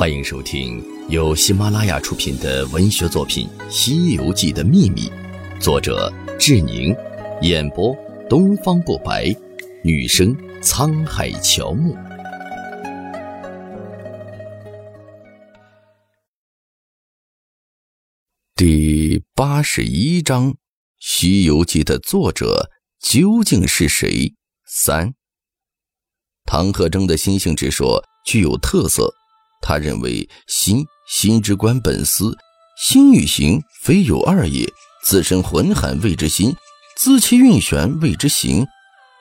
欢迎收听由喜马拉雅出品的文学作品《西游记的秘密》，作者志宁，演播东方不白，女生沧海乔木。第八十一章：《西游记》的作者究竟是谁？三。唐鹤征的心性之说具有特色。他认为心心之官本思，心与行非有二也。自身浑含谓之心，自其运旋谓之行。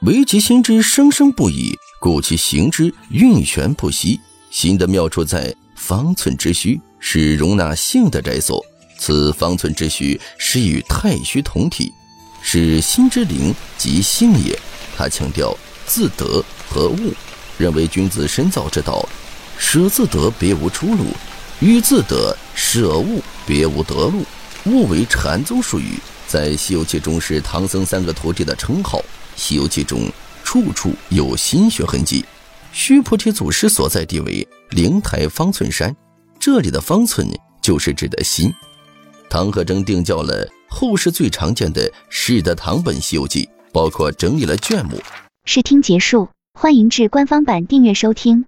唯其心之生生不已，故其行之运旋不息。心的妙处在方寸之虚，是容纳性的宅所。此方寸之虚，是与太虚同体，是心之灵即性也。他强调自得和物，认为君子深造之道。舍自得，别无出路；欲自得，舍物，别无得路。物为禅宗术语，在《西游记》中是唐僧三个徒弟的称号。《西游记》中处处有心学痕迹。须菩提祖师所在地为灵台方寸山，这里的方寸就是指的心。唐和征定教了后世最常见的释德堂本《西游记》，包括整理了卷目。试听结束，欢迎至官方版订阅收听。